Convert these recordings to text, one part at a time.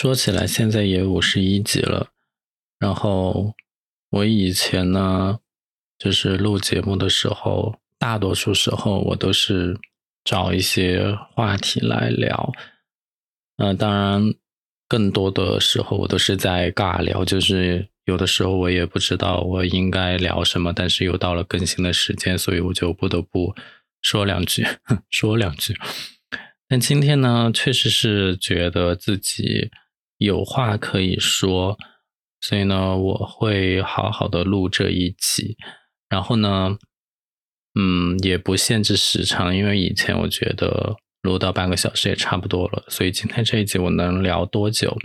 说起来，现在也五十一集了。然后我以前呢，就是录节目的时候，大多数时候我都是找一些话题来聊。呃，当然，更多的时候我都是在尬聊，就是有的时候我也不知道我应该聊什么，但是又到了更新的时间，所以我就不得不说两句，说两句。但今天呢，确实是觉得自己有话可以说，所以呢，我会好好的录这一集。然后呢，嗯，也不限制时长，因为以前我觉得录到半个小时也差不多了。所以今天这一集我能聊多久，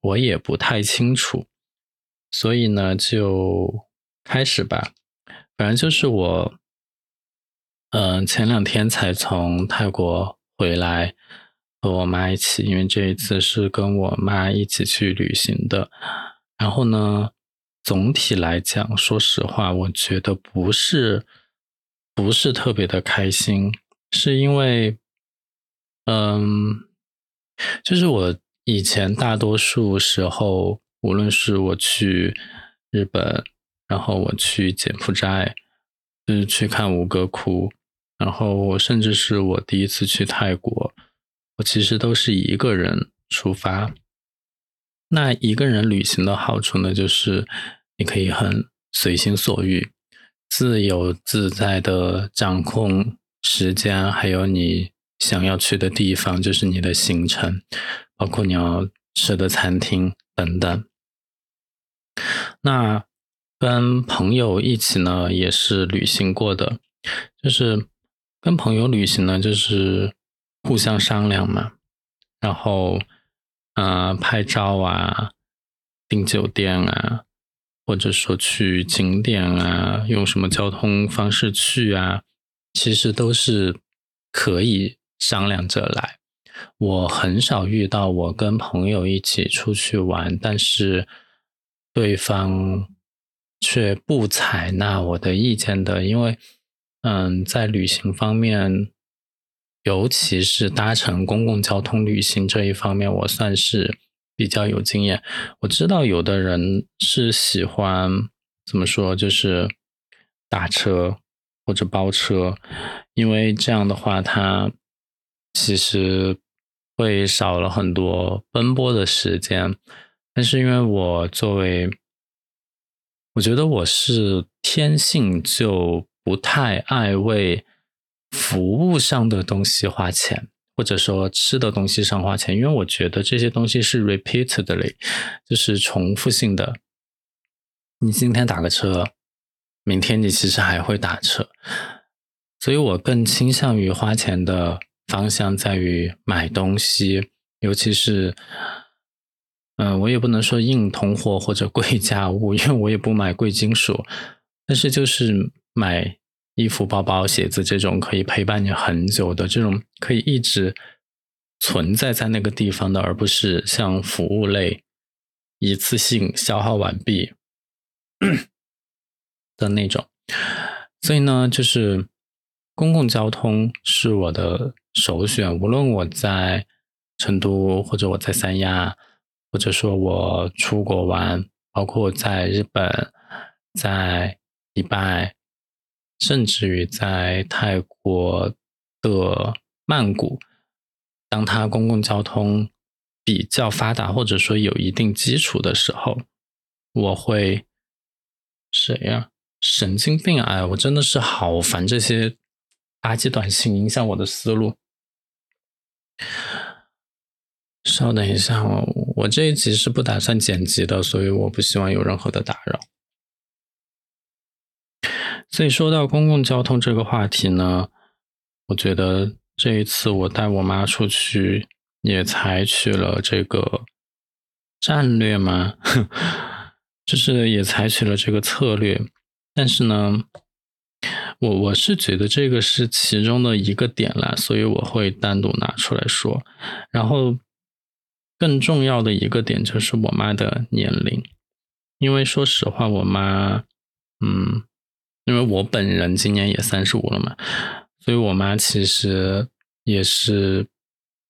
我也不太清楚。所以呢，就开始吧。反正就是我，嗯，前两天才从泰国。回来和我妈一起，因为这一次是跟我妈一起去旅行的。然后呢，总体来讲，说实话，我觉得不是不是特别的开心，是因为，嗯，就是我以前大多数时候，无论是我去日本，然后我去柬埔寨，就是去看吴哥窟。然后，甚至是我第一次去泰国，我其实都是一个人出发。那一个人旅行的好处呢，就是你可以很随心所欲、自由自在的掌控时间，还有你想要去的地方，就是你的行程，包括你要吃的餐厅等等。那跟朋友一起呢，也是旅行过的，就是。跟朋友旅行呢，就是互相商量嘛，然后，呃，拍照啊，订酒店啊，或者说去景点啊，用什么交通方式去啊，其实都是可以商量着来。我很少遇到我跟朋友一起出去玩，但是对方却不采纳我的意见的，因为。嗯，在旅行方面，尤其是搭乘公共交通旅行这一方面，我算是比较有经验。我知道有的人是喜欢怎么说，就是打车或者包车，因为这样的话，他其实会少了很多奔波的时间。但是因为我作为，我觉得我是天性就。不太爱为服务上的东西花钱，或者说吃的东西上花钱，因为我觉得这些东西是 repeatedly，就是重复性的。你今天打个车，明天你其实还会打车，所以我更倾向于花钱的方向在于买东西，尤其是，嗯，我也不能说硬通货或者贵价物，因为我也不买贵金属，但是就是。买衣服、包包、鞋子这种可以陪伴你很久的，这种可以一直存在在那个地方的，而不是像服务类一次性消耗完毕 的那种。所以呢，就是公共交通是我的首选，无论我在成都，或者我在三亚，或者说我出国玩，包括在日本、在迪拜。甚至于在泰国的曼谷，当它公共交通比较发达，或者说有一定基础的时候，我会谁呀？神经病啊！我真的是好烦这些垃圾短信，影响我的思路。稍等一下，我我这一集是不打算剪辑的，所以我不希望有任何的打扰。所以说到公共交通这个话题呢，我觉得这一次我带我妈出去也采取了这个战略嘛，就是也采取了这个策略。但是呢，我我是觉得这个是其中的一个点啦，所以我会单独拿出来说。然后更重要的一个点就是我妈的年龄，因为说实话，我妈，嗯。因为我本人今年也三十五了嘛，所以我妈其实也是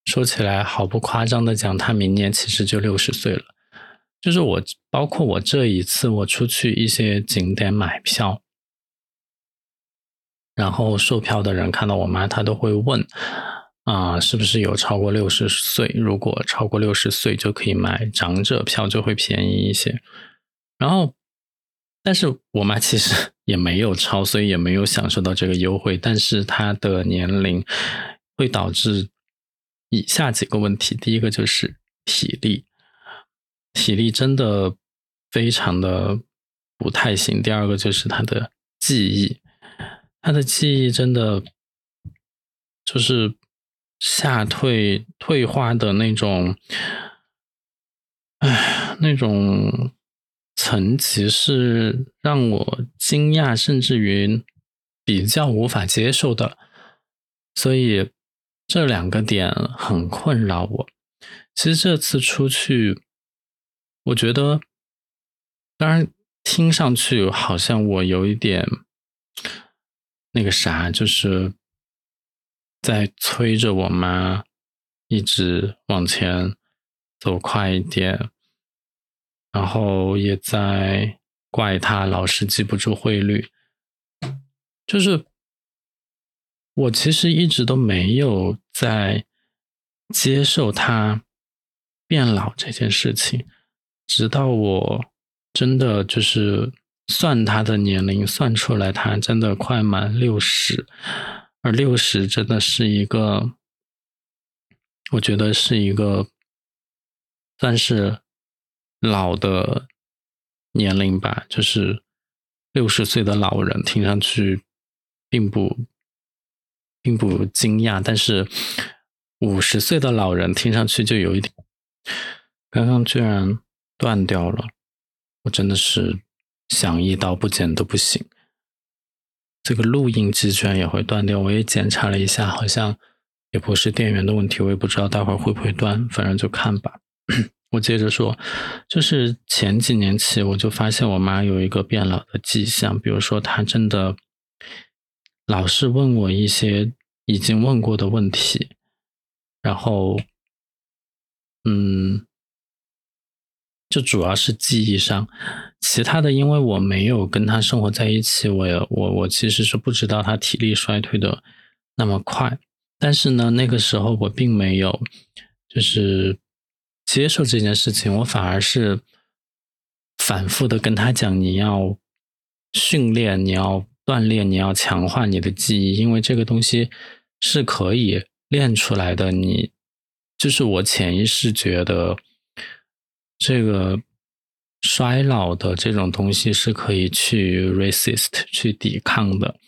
说起来毫不夸张的讲，她明年其实就六十岁了。就是我，包括我这一次我出去一些景点买票，然后售票的人看到我妈，他都会问啊，是不是有超过六十岁？如果超过六十岁就可以买长者票，就会便宜一些。然后，但是我妈其实 也没有超，所以也没有享受到这个优惠。但是她的年龄会导致以下几个问题：第一个就是体力。体力真的非常的不太行。第二个就是他的记忆，他的记忆真的就是下退退化的那种，哎，那种层级是让我惊讶，甚至于比较无法接受的。所以这两个点很困扰我。其实这次出去。我觉得，当然听上去好像我有一点那个啥，就是在催着我妈一直往前走快一点，然后也在怪他老是记不住汇率。就是我其实一直都没有在接受他变老这件事情。直到我真的就是算他的年龄，算出来他真的快满六十，而六十真的是一个，我觉得是一个算是老的年龄吧。就是六十岁的老人，听上去并不并不惊讶，但是五十岁的老人听上去就有一点，刚刚居然。断掉了，我真的是想一刀不剪都不行。这个录音机居然也会断掉，我也检查了一下，好像也不是电源的问题，我也不知道待会儿会不会断，反正就看吧。我接着说，就是前几年起，我就发现我妈有一个变老的迹象，比如说她真的老是问我一些已经问过的问题，然后，嗯。就主要是记忆上，其他的，因为我没有跟他生活在一起，我也我我其实是不知道他体力衰退的那么快。但是呢，那个时候我并没有就是接受这件事情，我反而是反复的跟他讲，你要训练，你要锻炼，你要强化你的记忆，因为这个东西是可以练出来的。你就是我潜意识觉得。这个衰老的这种东西是可以去 resist 去抵抗的，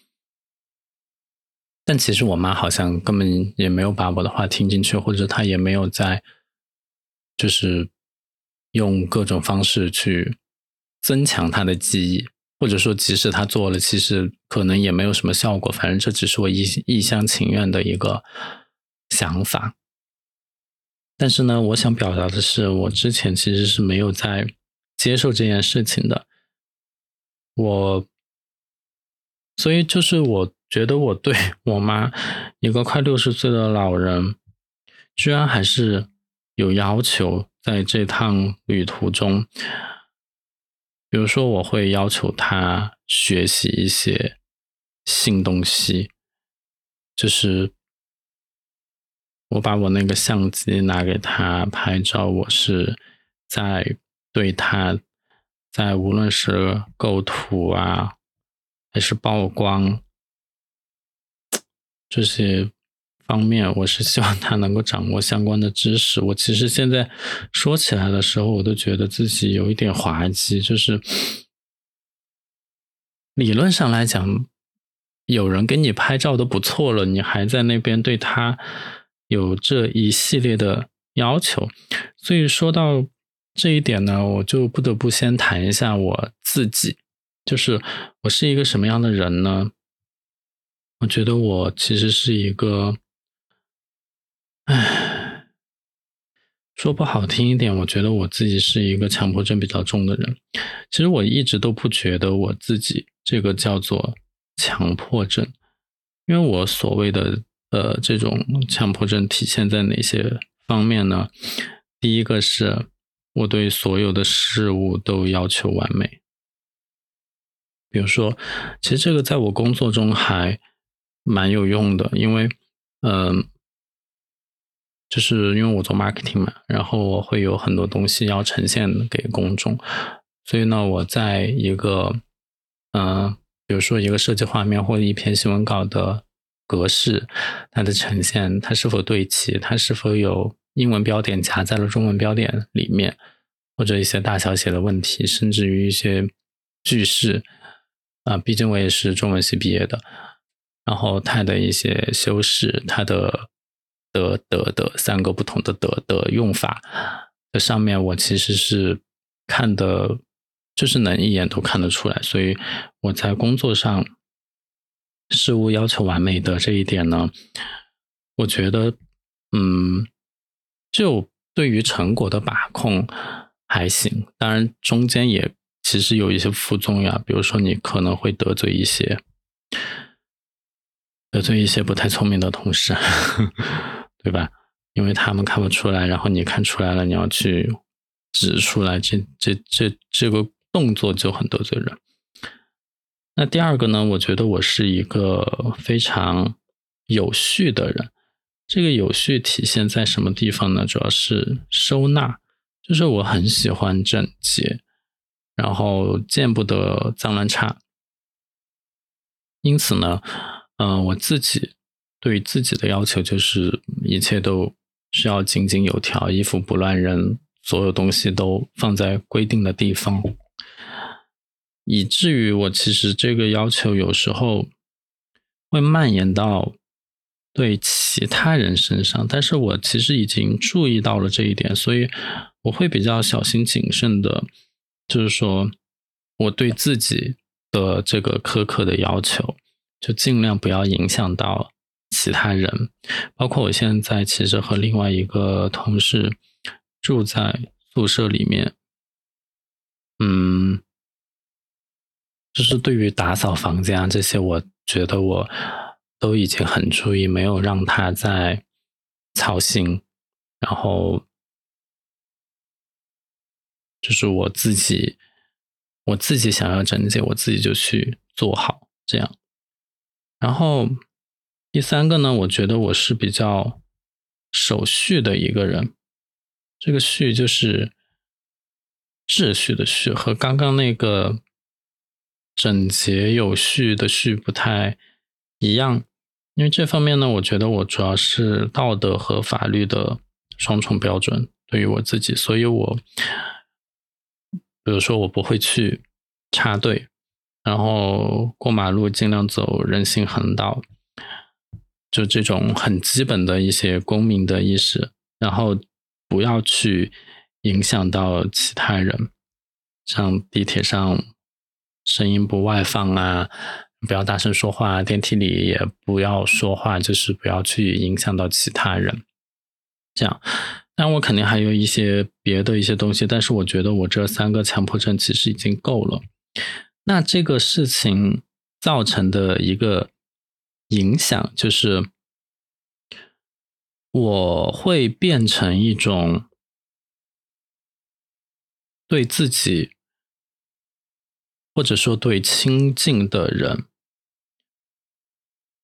但其实我妈好像根本也没有把我的话听进去，或者她也没有在，就是用各种方式去增强她的记忆，或者说即使她做了，其实可能也没有什么效果。反正这只是我一一厢情愿的一个想法。但是呢，我想表达的是，我之前其实是没有在接受这件事情的。我，所以就是我觉得我对我妈一个快六十岁的老人，居然还是有要求，在这趟旅途中，比如说我会要求他学习一些新东西，就是。我把我那个相机拿给他拍照，我是在对他，在无论是构图啊，还是曝光这些方面，我是希望他能够掌握相关的知识。我其实现在说起来的时候，我都觉得自己有一点滑稽，就是理论上来讲，有人给你拍照都不错了，你还在那边对他。有这一系列的要求，所以说到这一点呢，我就不得不先谈一下我自己，就是我是一个什么样的人呢？我觉得我其实是一个，唉，说不好听一点，我觉得我自己是一个强迫症比较重的人。其实我一直都不觉得我自己这个叫做强迫症，因为我所谓的。呃这种强迫症体现在哪些方面呢？第一个是我对所有的事物都要求完美，比如说，其实这个在我工作中还蛮有用的，因为嗯。就是因为我做 marketing 嘛，然后我会有很多东西要呈现给公众，所以呢，我在一个，嗯，比如说一个设计画面或者一篇新闻稿的格式，它的呈现，它是否对齐，它是否有英文标点夹在了中文标点里面，或者一些大小写的问题，甚至于一些句式，啊，毕竟我也是中文系毕业的，然后它的一些修饰，它的。的的的三个不同的的的用法，这上面我其实是看的，就是能一眼都看得出来。所以我在工作上事物要求完美的这一点呢，我觉得，嗯，就对于成果的把控还行。当然中间也其实有一些副作用，比如说你可能会得罪一些得罪一些不太聪明的同事。对吧？因为他们看不出来，然后你看出来了，你要去指出来，这这这这个动作就很得罪人。那第二个呢？我觉得我是一个非常有序的人。这个有序体现在什么地方呢？主要是收纳，就是我很喜欢整洁，然后见不得脏乱差。因此呢，嗯，我自己。对于自己的要求就是一切都需要井井有条，衣服不乱扔，所有东西都放在规定的地方，以至于我其实这个要求有时候会蔓延到对其他人身上，但是我其实已经注意到了这一点，所以我会比较小心谨慎的，就是说我对自己的这个苛刻的要求，就尽量不要影响到。其他人，包括我现在其实和另外一个同事住在宿舍里面，嗯，就是对于打扫房间啊这些，我觉得我都已经很注意，没有让他在操心，然后就是我自己，我自己想要整洁，我自己就去做好这样，然后。第三个呢，我觉得我是比较守序的一个人。这个序就是秩序的序，和刚刚那个整洁有序的序不太一样。因为这方面呢，我觉得我主要是道德和法律的双重标准对于我自己，所以我比如说我不会去插队，然后过马路尽量走人行横道。就这种很基本的一些公民的意识，然后不要去影响到其他人，像地铁上声音不外放啊，不要大声说话，电梯里也不要说话，就是不要去影响到其他人。这样，但我肯定还有一些别的一些东西，但是我觉得我这三个强迫症其实已经够了。那这个事情造成的一个。影响就是，我会变成一种对自己，或者说对亲近的人，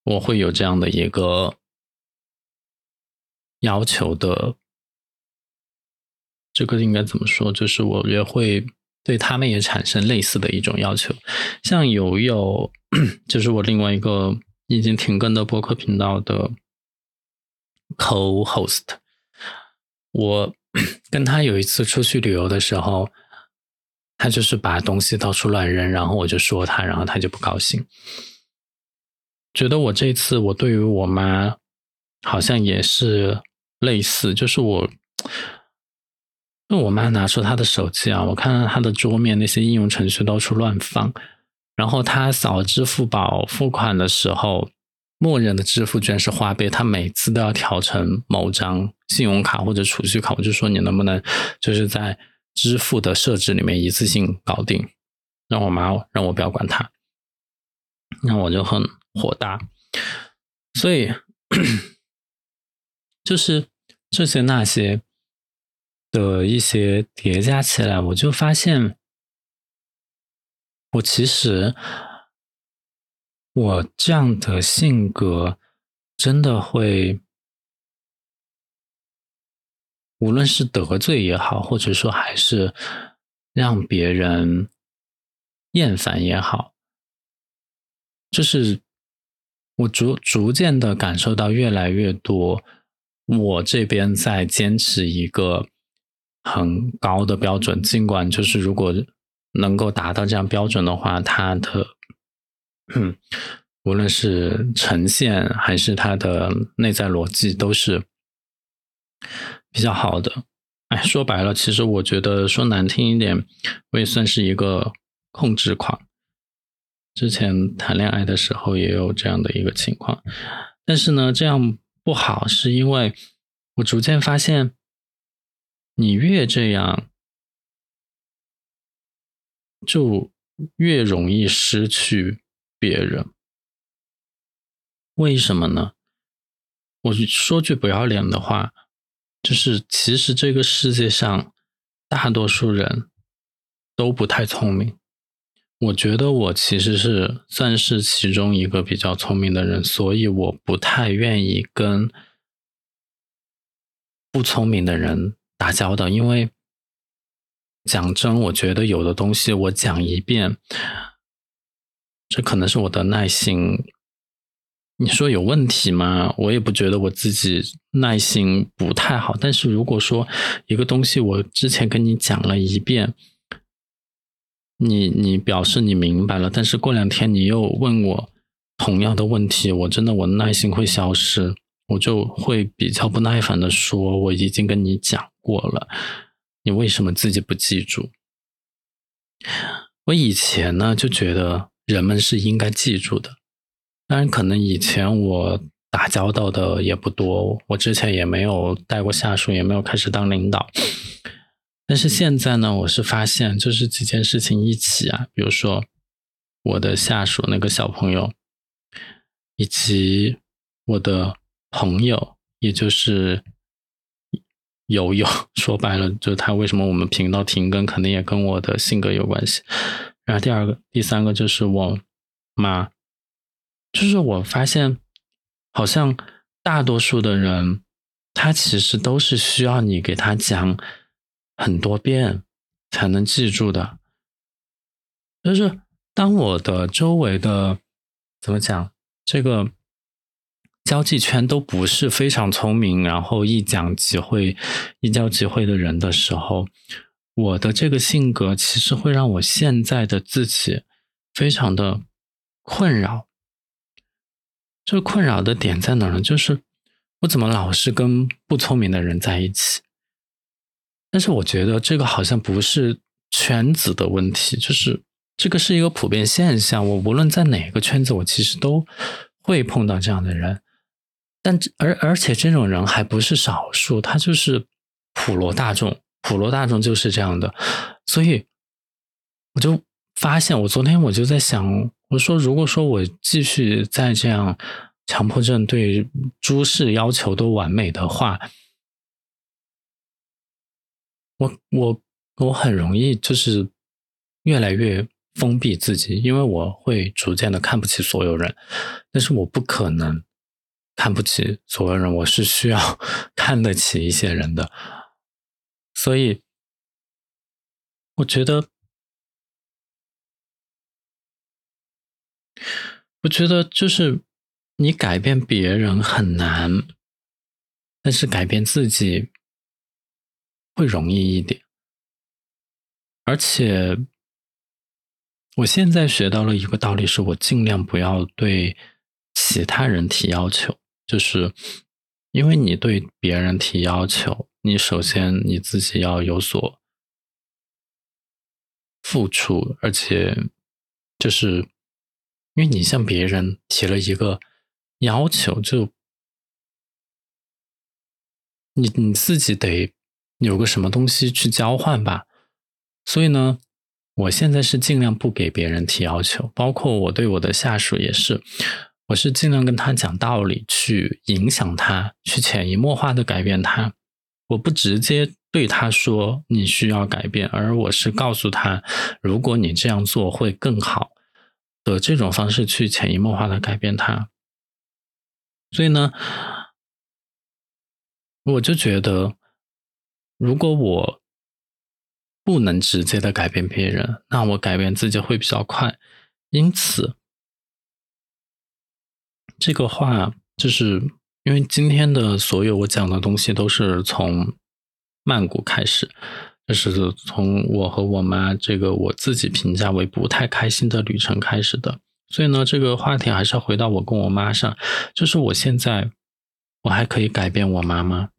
我会有这样的一个要求的。这个应该怎么说？就是我也会对他们也产生类似的一种要求。像有有，就是我另外一个。已经停更的播客频道的 co-host，我 跟他有一次出去旅游的时候，他就是把东西到处乱扔，然后我就说他，然后他就不高兴，觉得我这次我对于我妈好像也是类似，就是我，那我妈拿出她的手机啊，我看到她的桌面那些应用程序到处乱放。然后他扫支付宝付款的时候，默认的支付居然是花呗，他每次都要调成某张信用卡或者储蓄卡。我就说你能不能就是在支付的设置里面一次性搞定，让我妈让我不要管他，那我就很火大。所以 就是这些那些的一些叠加起来，我就发现，我其实我这样的性格真的会，无论是得罪也好，或者说还是让别人厌烦也好，就是我逐逐渐的感受到越来越多。我这边在坚持一个很高的标准，尽管就是如果能够达到这样标准的话，它的无论是呈现还是它的内在逻辑都是比较好的。哎，说白了，其实我觉得说难听一点，我也算是一个控制狂。之前谈恋爱的时候也有这样的一个情况，但是呢，这样。不好，是因为我逐渐发现，你越这样，就越容易失去别人。为什么呢？我说句不要脸的话，就是其实这个世界上大多数人都不太聪明。我觉得我其实是算是其中一个比较聪明的人，所以我不太愿意跟不聪明的人打交道。因为讲真，我觉得有的东西我讲一遍，这可能是我的耐心。你说有问题吗？我也不觉得我自己耐心不太好。但是如果说一个东西我之前跟你讲了一遍，你你表示你明白了，但是过两天你又问我同样的问题，我真的我耐心会消失，我就会比较不耐烦的说我已经跟你讲过了，你为什么自己不记住？我以前呢就觉得人们是应该记住的，当然可能以前我打交道的也不多，我之前也没有带过下属，也没有开始当领导。但是现在呢，我是发现，就是几件事情一起啊，比如说我的下属那个小朋友，以及我的朋友，也就是友友，说白了，就他为什么我们频道停更，肯定也跟我的性格有关系。然后第二个、第三个就是我妈，就是我发现，好像大多数的人，他其实都是需要你给他讲。很多遍才能记住的，就是当我的周围的怎么讲，这个交际圈都不是非常聪明，然后一讲即会、一交即会的人的时候，我的这个性格其实会让我现在的自己非常的困扰。这困扰的点在哪呢？就是我怎么老是跟不聪明的人在一起？但是我觉得这个好像不是圈子的问题，就是这个是一个普遍现象。我无论在哪个圈子，我其实都会碰到这样的人。但而而且这种人还不是少数，他就是普罗大众，普罗大众就是这样的。所以我就发现，我昨天我就在想，我说如果说我继续再这样强迫症对诸事要求都完美的话。我我我很容易就是越来越封闭自己，因为我会逐渐的看不起所有人，但是我不可能看不起所有人，我是需要 看得起一些人的，所以我觉得，我觉得就是你改变别人很难，但是改变自己。会容易一点，而且我现在学到了一个道理，是我尽量不要对其他人提要求，就是因为你对别人提要求，你首先你自己要有所付出，而且就是因为你向别人提了一个要求，就你你自己得。有个什么东西去交换吧，所以呢，我现在是尽量不给别人提要求，包括我对我的下属也是。我是尽量跟他讲道理，去影响他，去潜移默化的改变他。我不直接对他说你需要改变，而我是告诉他，如果你这样做会更好的这种方式去潜移默化的改变他。所以呢，我就觉得，如果我不能直接的改变别人，那我改变自己会比较快。因此，这个话就是因为今天的所有我讲的东西都是从曼谷开始，就是从我和我妈这个我自己评价为不太开心的旅程开始的。所以呢，这个话题还是要回到我跟我妈上，就是我现在我还可以改变我妈吗？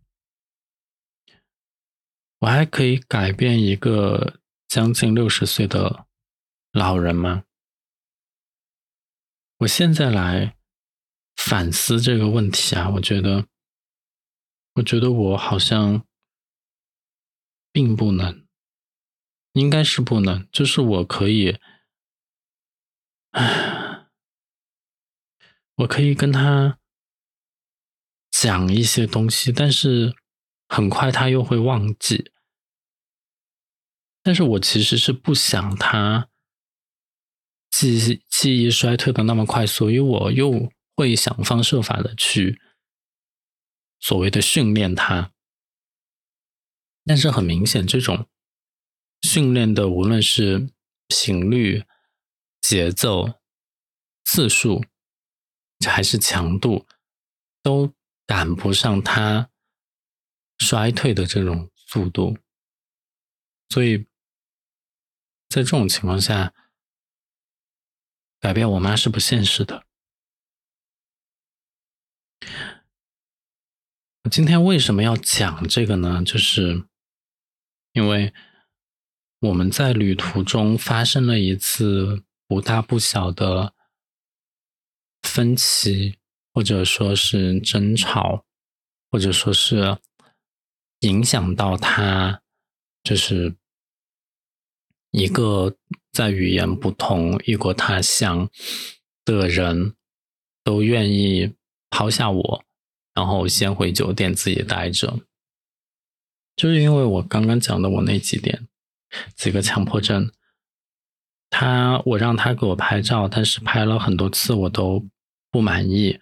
我还可以改变一个将近六十岁的老人吗？我现在来反思这个问题啊，我觉得，我觉得我好像并不能，应该是不能，就是我可以，唉。我可以跟他讲一些东西，但是很快他又会忘记。但是我其实是不想他记记忆衰退的那么快，所以我又会想方设法的去所谓的训练他。但是很明显，这种训练的无论是频率、节奏、次数。还是强度都赶不上它衰退的这种速度，所以在这种情况下，改变我妈是不现实的。今天为什么要讲这个呢？就是因为我们在旅途中发生了一次不大不小的。分歧，或者说是争吵，或者说是影响到他，就是一个在语言不同、异国他乡的人，都愿意抛下我，然后先回酒店自己待着。就是因为我刚刚讲的我那几点几个强迫症，他我让他给我拍照，但是拍了很多次我都。不满意，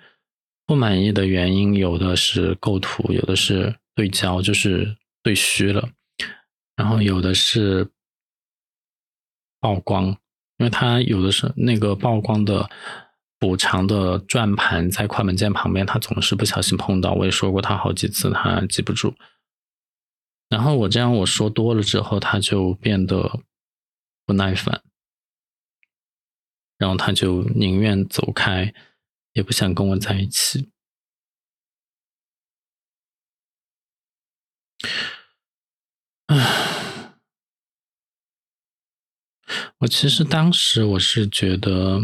不满意的原因有的是构图，有的是对焦，就是对虚了，然后有的是曝光，因为它有的是那个曝光的补偿的转盘在快门键旁边，他总是不小心碰到。我也说过他好几次，他记不住。然后我这样我说多了之后，他就变得不耐烦，然后他就宁愿走开。也不想跟我在一起。唉，我其实当时我是觉得，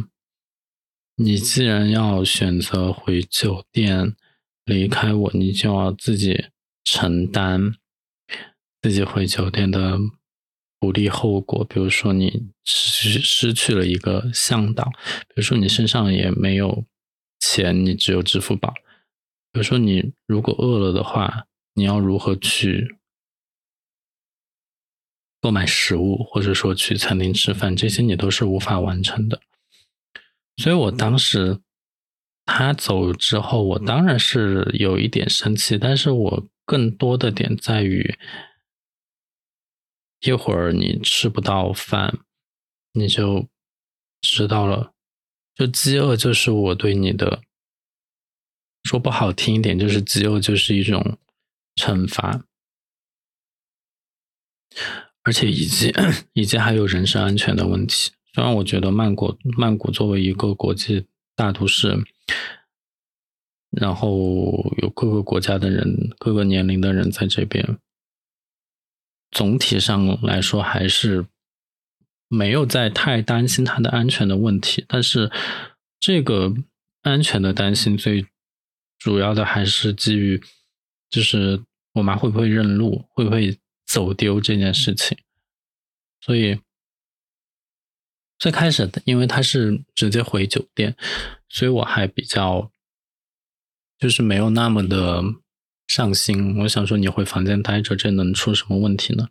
你既然要选择回酒店离开我，你就要自己承担自己回酒店的不利后果。比如说，你失失去了一个向导，比如说你身上也没有。钱你只有支付宝，比如说你如果饿了的话，你要如何去购买食物，或者说去餐厅吃饭，这些你都是无法完成的。所以我当时他走之后，我当然是有一点生气，但是我更多的点在于，一会儿你吃不到饭，你就知道了。就饥饿就是我对你的说不好听一点，就是饥饿就是一种惩罚，而且以及 以及还有人身安全的问题。虽然我觉得曼谷曼谷作为一个国际大都市，然后有各个国家的人、各个年龄的人在这边，总体上来说还是。没有在太担心他的安全的问题，但是这个安全的担心最主要的还是基于，就是我妈会不会认路，会不会走丢这件事情。所以，最开始因为他是直接回酒店，所以我还比较就是没有那么的上心。我想说你回房间待着，这能出什么问题呢？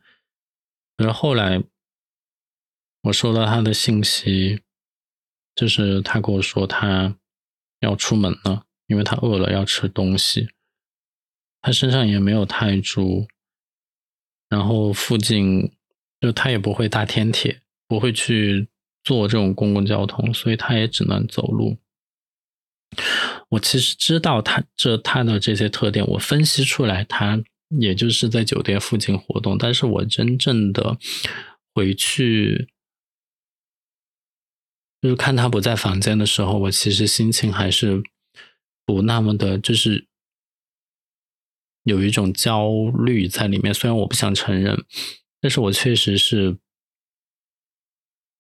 可是后来我收到他的信息，就是他跟我说他要出门了，因为他饿了要吃东西。他身上也没有泰铢，然后附近就他也不会搭天铁，不会去。坐这种公共交通，所以他也只能走路。我其实知道他这他的这些特点，我分析出来，他也就是在酒店附近活动。但是我真正的回去，就是看他不在房间的时候，我其实心情还是不那么的，就是有一种焦虑在里面。虽然我不想承认，但是我确实是。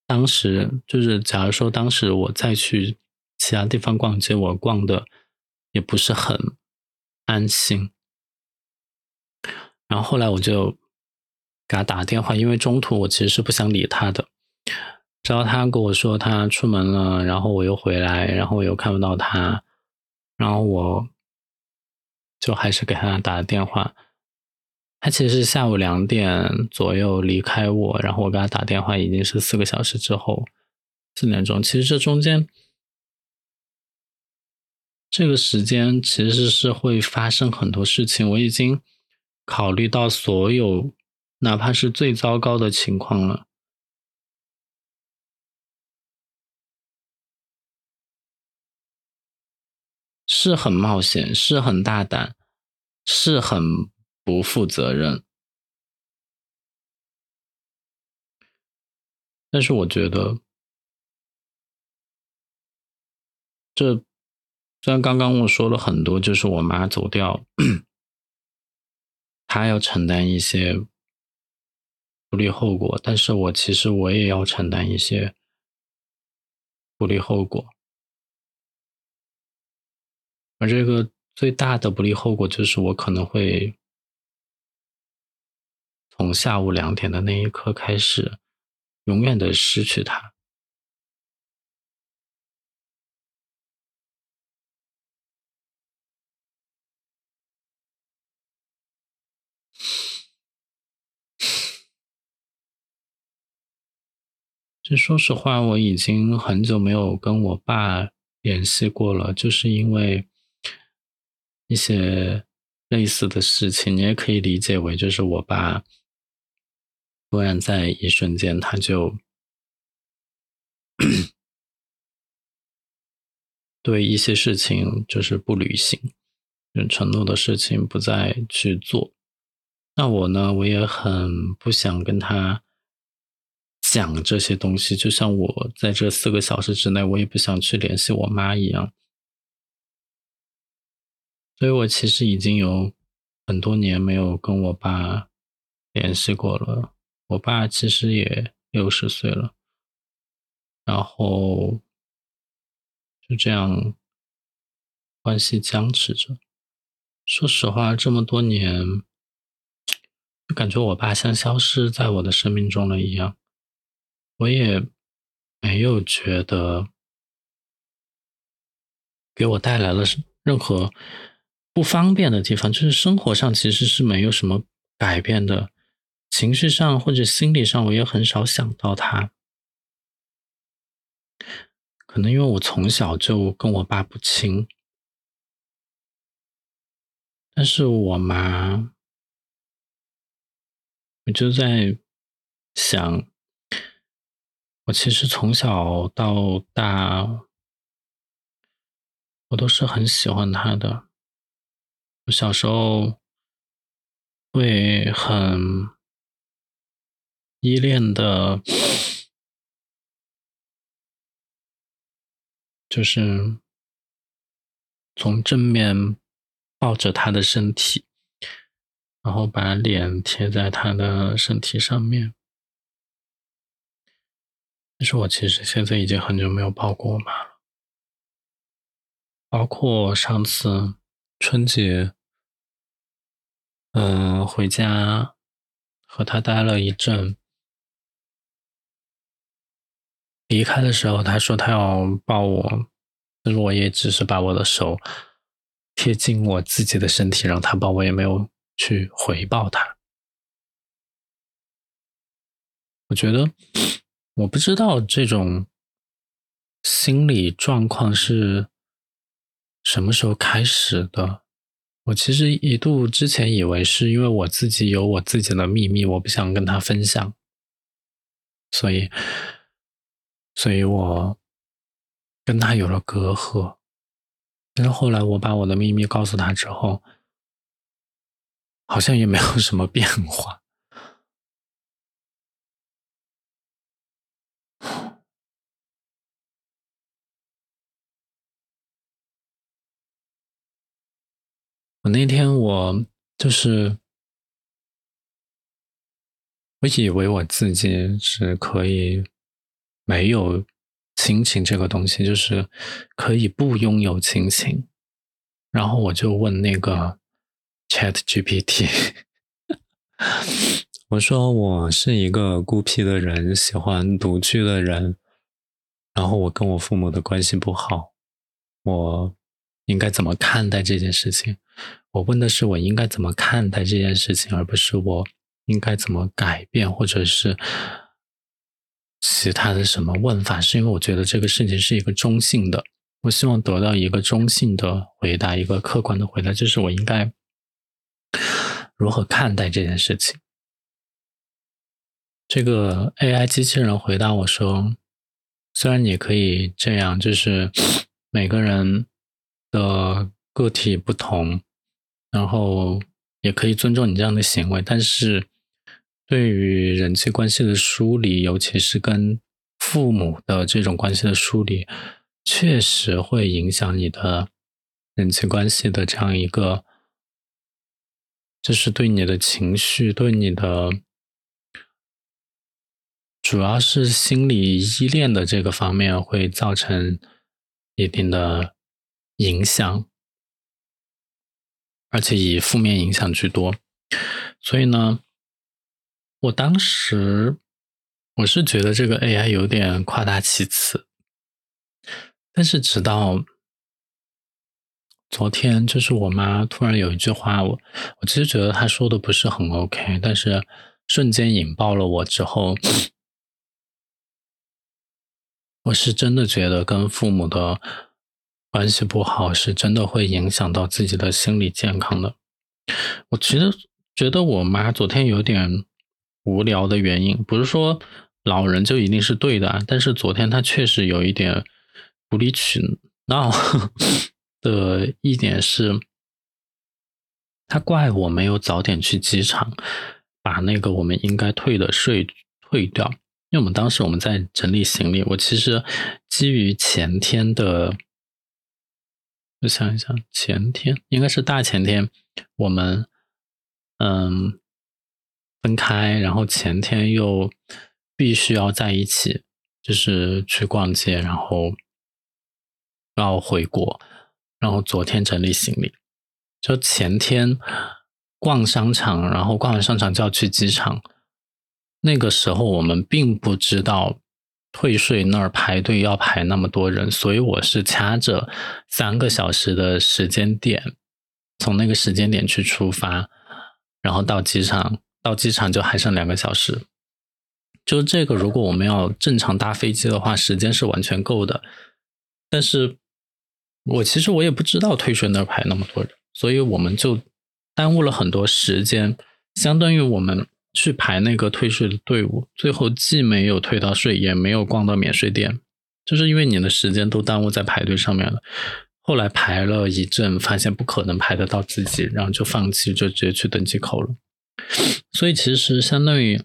当时就是，假如说当时我再去其他地方逛街，我逛的也不是很安心。然后后来我就给他打电话，因为中途我其实是不想理他的，直到他跟我说他出门了，然后我又回来，然后我又看不到他，然后我就还是给他打了电话。他其实是下午两点左右离开我，然后我给他打电话已经是四个小时之后，四点钟。其实这中间这个时间其实是会发生很多事情，我已经考虑到所有，哪怕是最糟糕的情况了，是很冒险，是很大胆，是很。不负责任，但是我觉得，这虽然刚刚我说了很多，就是我妈走掉，她要承担一些不利后果，但是我其实我也要承担一些不利后果，而这个最大的不利后果就是我可能会。从下午两点的那一刻开始，永远的失去他。这说实话，我已经很久没有跟我爸联系过了，就是因为一些类似的事情，你也可以理解为就是我爸。突然在一瞬间，他就对一些事情就是不履行，承诺的事情不再去做。那我呢，我也很不想跟他讲这些东西，就像我在这四个小时之内，我也不想去联系我妈一样。所以我其实已经有很多年没有跟我爸联系过了。我爸其实也六十岁了，然后就这样关系僵持着。说实话，这么多年，就感觉我爸像消失在我的生命中了一样。我也没有觉得给我带来了任何不方便的地方，就是生活上其实是没有什么改变的。情绪上或者心理上，我也很少想到他。可能因为我从小就跟我爸不亲，但是我妈，我就在想，我其实从小到大，我都是很喜欢他的。我小时候会很。依恋的，就是从正面抱着他的身体，然后把脸贴在他的身体上面。但是我其实现在已经很久没有抱过我妈了，包括上次春节，嗯，回家和他待了一阵。离开的时候，他说他要抱我，但是我也只是把我的手贴近我自己的身体让他抱我，也没有去回报他。我觉得，我不知道这种心理状况是什么时候开始的。我其实一度之前以为是因为我自己有我自己的秘密，我不想跟他分享，所以，所以我跟他有了隔阂。但是后来我把我的秘密告诉他之后，好像也没有什么变化。我那天我就是，我以为我自己是可以没有亲情这个东西，就是可以不拥有亲情。然后我就问那个 Chat GPT，我说我是一个孤僻的人，喜欢独居的人，然后我跟我父母的关系不好，我应该怎么看待这件事情？我问的是我应该怎么看待这件事情，而不是我应该怎么改变，或者是其他的什么问法。是因为我觉得这个事情是一个中性的，我希望得到一个中性的回答，一个客观的回答，就是我应该如何看待这件事情。这个 AI 机器人回答我说：“虽然你可以这样，就是每个人的个体不同。”然后也可以尊重你这样的行为，但是对于人际关系的梳理，尤其是跟父母的这种关系的梳理，确实会影响你的人际关系的这样一个，就是对你的情绪，对你的，主要是心理依恋的这个方面会造成一定的影响。而且以负面影响居多，所以呢，我当时我是觉得这个 AI 有点夸大其词，但是直到昨天，就是我妈突然有一句话，我我其实觉得她说的不是很 OK，但是瞬间引爆了我之后，我是真的觉得跟父母的。关系不好是真的会影响到自己的心理健康的。我其实觉得我妈昨天有点无聊的原因，不是说老人就一定是对的，但是昨天他确实有一点无理取闹 的一点是，他怪我没有早点去机场把那个我们应该退的税退掉，因为我们当时我们在整理行李，我其实基于前天的。我想一想，前天应该是大前天，我们嗯分开，然后前天又必须要在一起，就是去逛街，然后要回国，然后昨天整理行李，就前天逛商场，然后逛完商场就要去机场，那个时候我们并不知道。退税那儿排队要排那么多人，所以我是掐着三个小时的时间点，从那个时间点去出发，然后到机场，到机场就还剩两个小时。就这个，如果我们要正常搭飞机的话，时间是完全够的。但是我其实我也不知道退税那儿排那么多人，所以我们就耽误了很多时间，相当于我们。去排那个退税的队伍，最后既没有退到税，也没有逛到免税店，就是因为你的时间都耽误在排队上面了。后来排了一阵，发现不可能排得到自己，然后就放弃，就直接去登机口了。所以其实相当于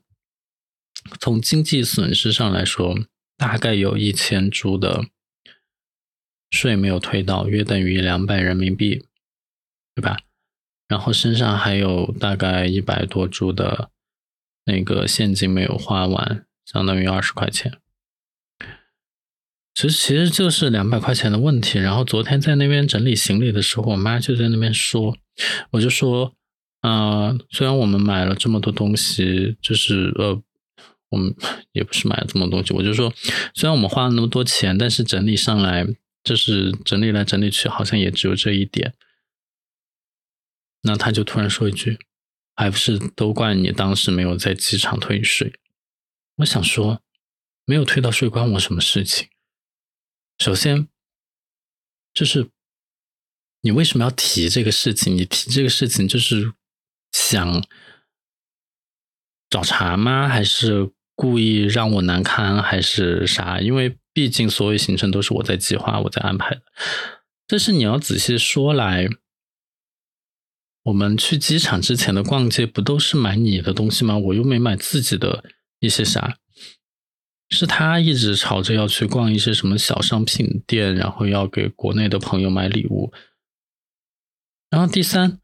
从经济损失上来说，大概有一千株的税没有退到，约等于两百人民币，对吧？然后身上还有大概一百多株的。那个现金没有花完，相当于二十块钱。其实其实就是两百块钱的问题。然后昨天在那边整理行李的时候，我妈就在那边说，我就说，嗯，虽然我们买了这么多东西，就是呃，我们 也不是买了这么多东西，我就说，虽然我们花了那么多钱，但是整理上来，就是整理来整理去，好像也只有这一点。那他就突然说一句：“还不是都怪你当时没有在机场退税。”我想说，没有退到税关我什么事情？首先，就是你为什么要提这个事情？你提这个事情就是想找茬吗？还是故意让我难堪？还是啥？因为毕竟所有行程都是我在计划、我在安排的。但是你要仔细说来。我们去机场之前的逛街不都是买你的东西吗？我又没买自己的一些啥，是他一直吵着要去逛一些什么小商品店，然后要给国内的朋友买礼物。然后第三，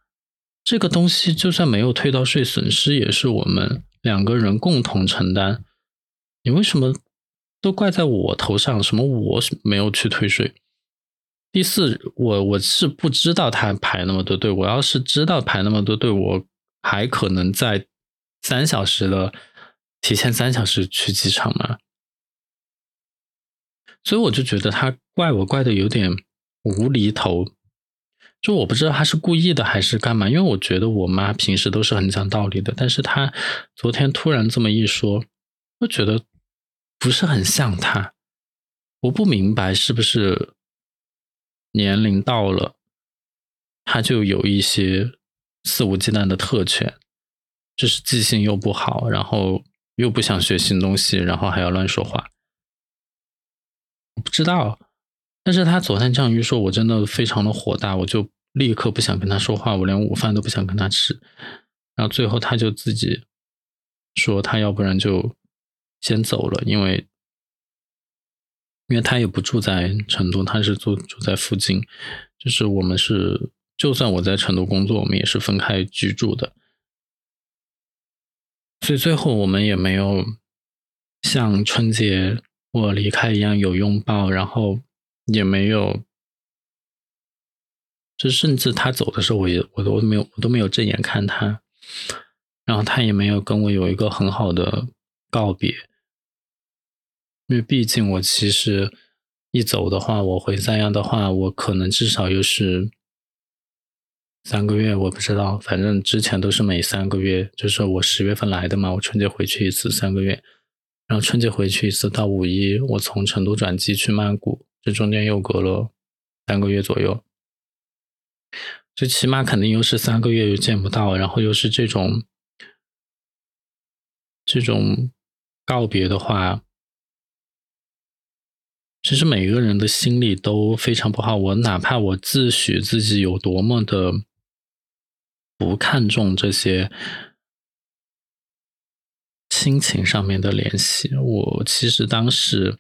这个东西就算没有退到税，损失也是我们两个人共同承担。你为什么都怪在我头上？什么我没有去退税？第四，我我是不知道他排那么多队。我要是知道排那么多队，我还可能在三小时的提前三小时去机场吗？所以我就觉得他怪我怪的有点无厘头。就我不知道他是故意的还是干嘛，因为我觉得我妈平时都是很讲道理的，但是她昨天突然这么一说，我觉得不是很像他。我不明白是不是。年龄到了，他就有一些肆无忌惮的特权，就是记性又不好，然后又不想学新东西，然后还要乱说话。不知道，但是他昨天这样一说，我真的非常的火大，我就立刻不想跟他说话，我连午饭都不想跟他吃。然后最后他就自己说，他要不然就先走了，因为。因为他也不住在成都，他是住住在附近，就是我们是，就算我在成都工作，我们也是分开居住的，所以最后我们也没有像春节我离开一样有拥抱，然后也没有，就甚至他走的时候，我也我都没有我都没有正眼看他，然后他也没有跟我有一个很好的告别。因为毕竟我其实一走的话，我回三亚的话，我可能至少又是三个月，我不知道，反正之前都是每三个月，就是我十月份来的嘛，我春节回去一次三个月，然后春节回去一次到五一，我从成都转机去曼谷，这中间又隔了三个月左右，最起码肯定又是三个月又见不到，然后又是这种这种告别的话。其实每个人的心里都非常不好。我哪怕我自诩自己有多么的不看重这些亲情上面的联系，我其实当时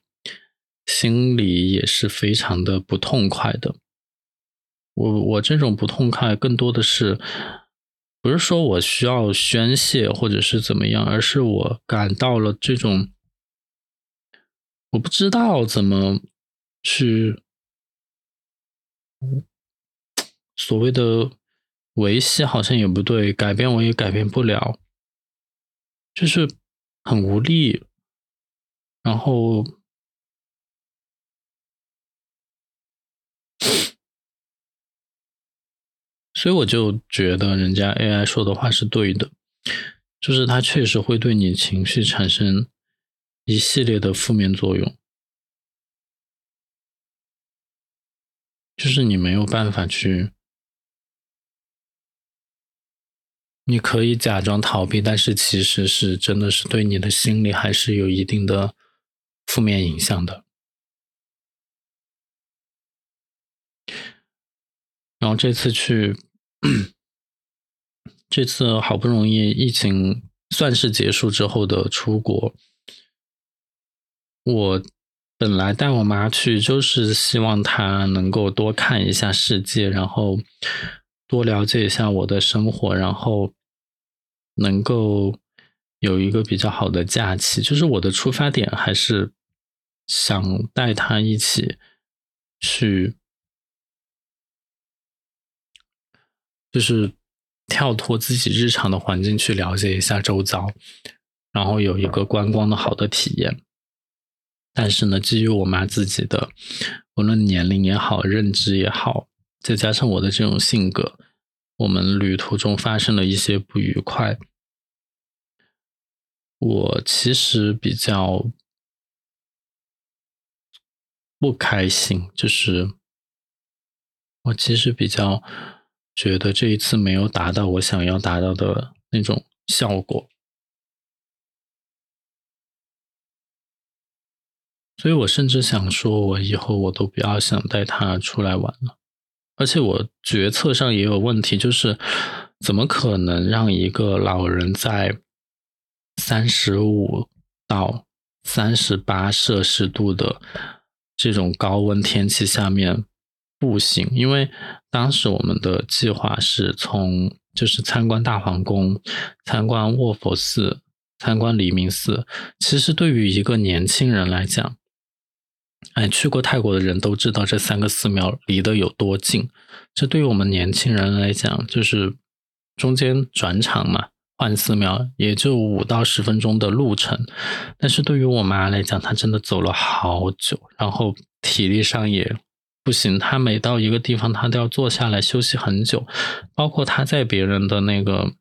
心里也是非常的不痛快的。我我这种不痛快，更多的是不是说我需要宣泄或者是怎么样，而是我感到了这种。我不知道怎么去所谓的维系，好像也不对，改变我也改变不了，就是很无力。然后，所以我就觉得人家 AI 说的话是对的，就是它确实会对你情绪产生。一系列的负面作用，就是你没有办法去，你可以假装逃避，但是其实是真的是对你的心理还是有一定的负面影响的。然后这次去，这次好不容易疫情算是结束之后的出国。我本来带我妈去，就是希望她能够多看一下世界，然后多了解一下我的生活，然后能够有一个比较好的假期。就是我的出发点还是想带她一起去，就是跳脱自己日常的环境，去了解一下周遭。然后有一个观光的好的体验。但是呢，基于我妈自己的，无论年龄也好，认知也好，再加上我的这种性格，我们旅途中发生了一些不愉快，我其实比较不开心，就是我其实比较觉得这一次没有达到我想要达到的那种效果。所以我甚至想说，我以后我都不要想带他出来玩了。而且我决策上也有问题，就是怎么可能让一个老人在三十五到三十八摄氏度的这种高温天气下面步行？因为当时我们的计划是从就是参观大皇宫、参观卧佛寺、参观黎明寺。其实对于一个年轻人来讲，哎，去过泰国的人都知道这三个寺庙离得有多近。这对于我们年轻人来讲，就是中间转场嘛，换寺庙也就五到十分钟的路程。但是对于我妈来讲，她真的走了好久，然后体力上也不行。他每到一个地方，他都要坐下来休息很久。包括他在别人的那个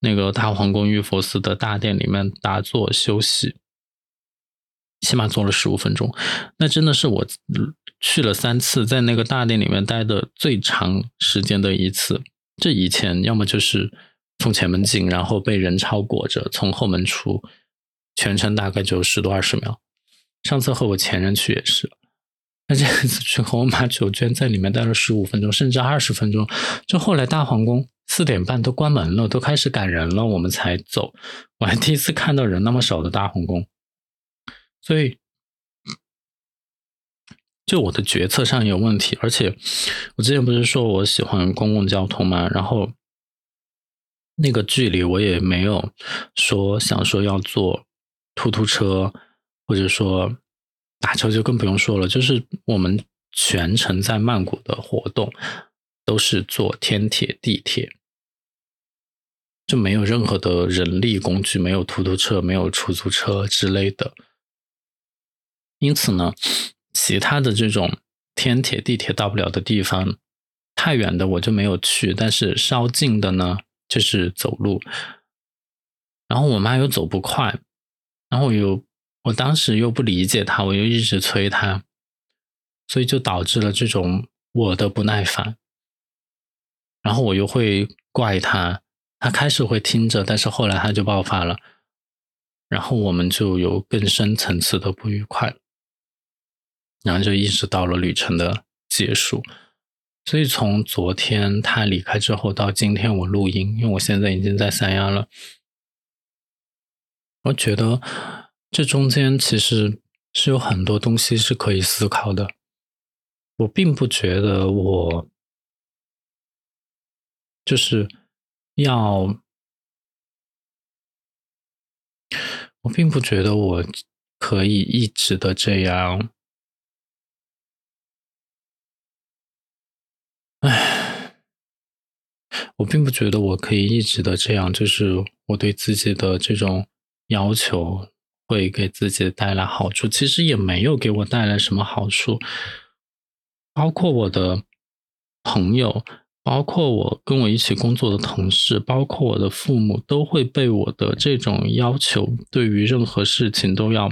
那个大皇宫玉佛寺的大殿里面打坐休息。起码坐了十五分钟，那真的是我去了三次，在那个大殿里面待的最长时间的一次。这以前要么就是从前门进，然后被人潮裹着从后门出，全程大概就十多二十秒。上次和我前任去也是，那这次去和我妈去，我居然在里面待了十五分钟，甚至二十分钟。就后来大皇宫四点半都关门了，都开始赶人了，我们才走。我还第一次看到人那么少的大皇宫。所以，就我的决策上有问题，而且我之前不是说我喜欢公共交通嘛，然后那个距离我也没有说想说要坐突突车，或者说打车就更不用说了。就是我们全程在曼谷的活动都是坐天铁、地铁，就没有任何的人力工具，没有突突车，没有出租车之类的。因此呢，其他的这种天铁、地铁到不了的地方，太远的我就没有去。但是稍近的呢，就是走路。然后我妈又走不快，然后我又我当时又不理解她，我又一直催她，所以就导致了这种我的不耐烦。然后我又会怪她，她开始会听着，但是后来她就爆发了，然后我们就有更深层次的不愉快。然后就一直到了旅程的结束，所以从昨天他离开之后到今天我录音，因为我现在已经在三亚了，我觉得这中间其实是有很多东西是可以思考的。我并不觉得我就是要，我并不觉得我可以一直的这样。唉，我并不觉得我可以一直的这样，就是我对自己的这种要求会给自己带来好处，其实也没有给我带来什么好处。包括我的朋友，包括我跟我一起工作的同事，包括我的父母，都会被我的这种要求，对于任何事情都要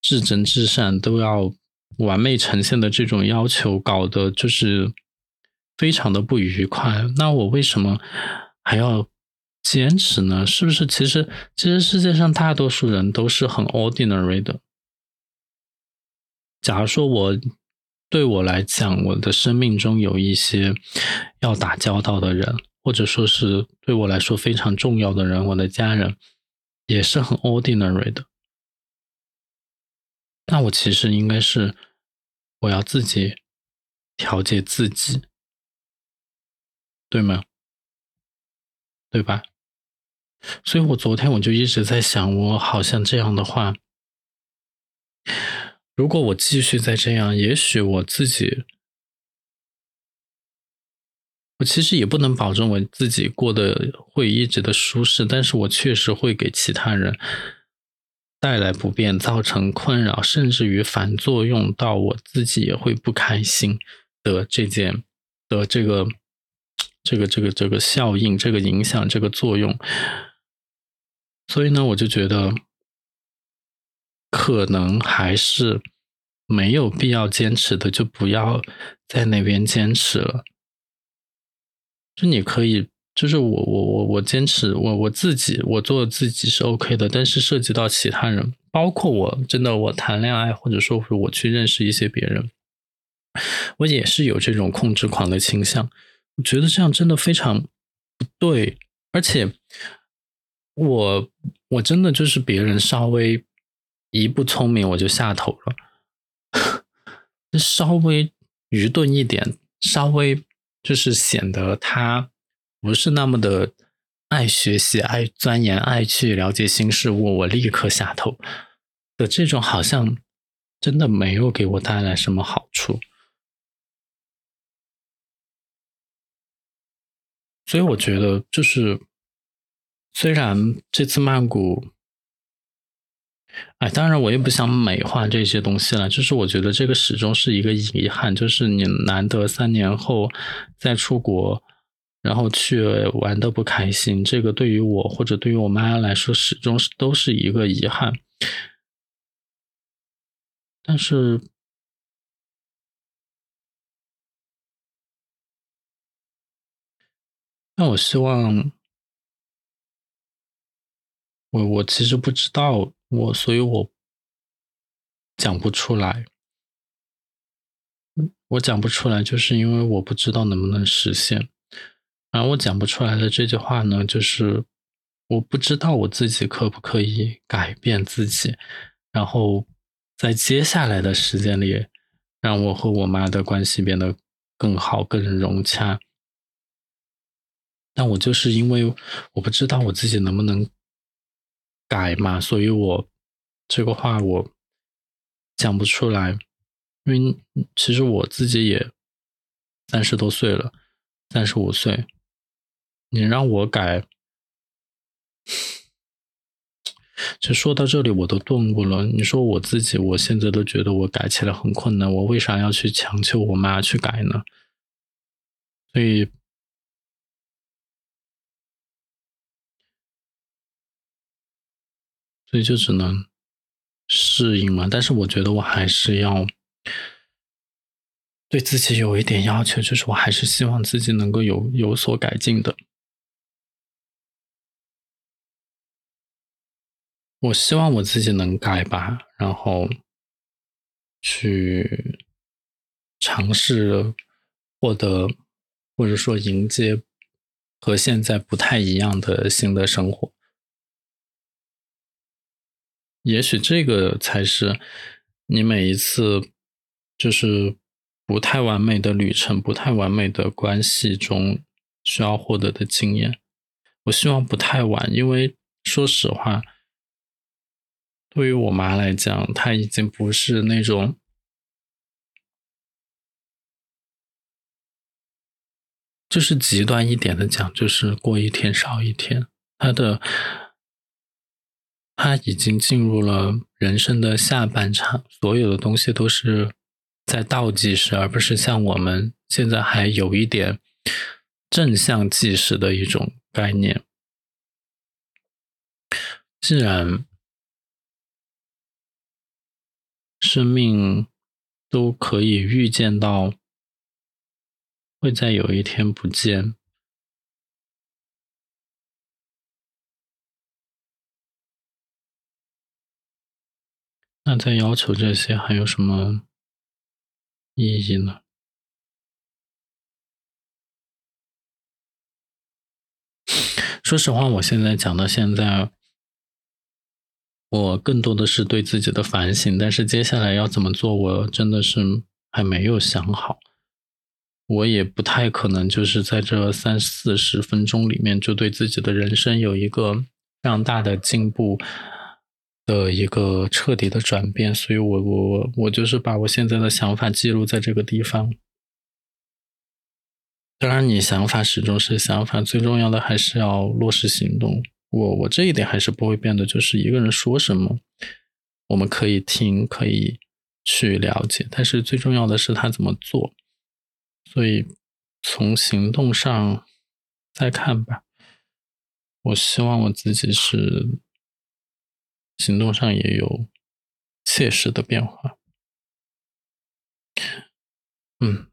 至真至善，都要完美呈现的这种要求，搞得就是。非常的不愉快，那我为什么还要坚持呢？是不是？其实，其实世界上大多数人都是很 ordinary 的。假如说我对我来讲，我的生命中有一些要打交道的人，或者说是对我来说非常重要的人，我的家人也是很 ordinary 的。那我其实应该是我要自己调节自己。对吗？对吧？所以我昨天我就一直在想，我好像这样的话，如果我继续再这样，也许我自己，我其实也不能保证我自己过得会一直的舒适，但是我确实会给其他人带来不便，造成困扰，甚至于反作用到我自己也会不开心的这件的这个这个这个这个效应，这个影响，这个作用。所以呢，我就觉得可能还是没有必要坚持的，就不要在那边坚持了。就你可以，就是我我我我坚持我我自己我做自己是 OK 的，但是涉及到其他人，包括我真的我谈恋爱，或者说是我去认识一些别人，我也是有这种控制狂的倾向。我觉得这样真的非常不对，而且我我真的就是别人稍微一不聪明我就下头了，稍微愚钝一点，稍微。就是显得他不是那么的爱学习、爱钻研、爱去了解新事物，我立刻下头的这种，好像真的没有给我带来什么好处。所以我觉得，就是虽然这次曼谷。哎，当然我也不想美化这些东西了，就是我觉得这个始终是一个遗憾，就是你难得三年后再出国，然后去玩的不开心，这个对于我或者对于我妈来说，始终是都是一个遗憾。但是，那我希望，我我其实不知道。我所以，我讲不出来。我讲不出来，就是因为我不知道能不能实现。然后我讲不出来的这句话呢，就是我不知道我自己可不可以改变自己，然后在接下来的时间里，让我和我妈的关系变得更好、更融洽。但我就是因为我不知道我自己能不能。改嘛，所以我这个话我讲不出来，因为其实我自己也三十多岁了，三十五岁，你让我改，就说到这里我都顿过了。你说我自己，我现在都觉得我改起来很困难，我为啥要去强求我妈去改呢？所以。所以就只能适应嘛，但是我觉得我还是要对自己有一点要求，就是我还是希望自己能够有有所改进的。我希望我自己能改吧，然后去尝试获得，或者说迎接和现在不太一样的新的生活。也许这个才是你每一次就是不太完美的旅程、不太完美的关系中需要获得的经验。我希望不太晚，因为说实话，对于我妈来讲，她已经不是那种，就是极端一点的讲，就是过一天少一天，她的。他已经进入了人生的下半场，所有的东西都是在倒计时，而不是像我们现在还有一点正向计时的一种概念。既然生命都可以预见到会在有一天不见。那再要求这些还有什么意义呢？说实话，我现在讲到现在，我更多的是对自己的反省。但是接下来要怎么做，我真的是还没有想好。我也不太可能就是在这三四十分钟里面就对自己的人生有一个非常大的进步。的一个彻底的转变，所以我我我我就是把我现在的想法记录在这个地方。当然，你想法始终是想法，最重要的还是要落实行动。我我这一点还是不会变的，就是一个人说什么，我们可以听，可以去了解，但是最重要的是他怎么做。所以从行动上再看吧。我希望我自己是行动上也有切实的变化。嗯。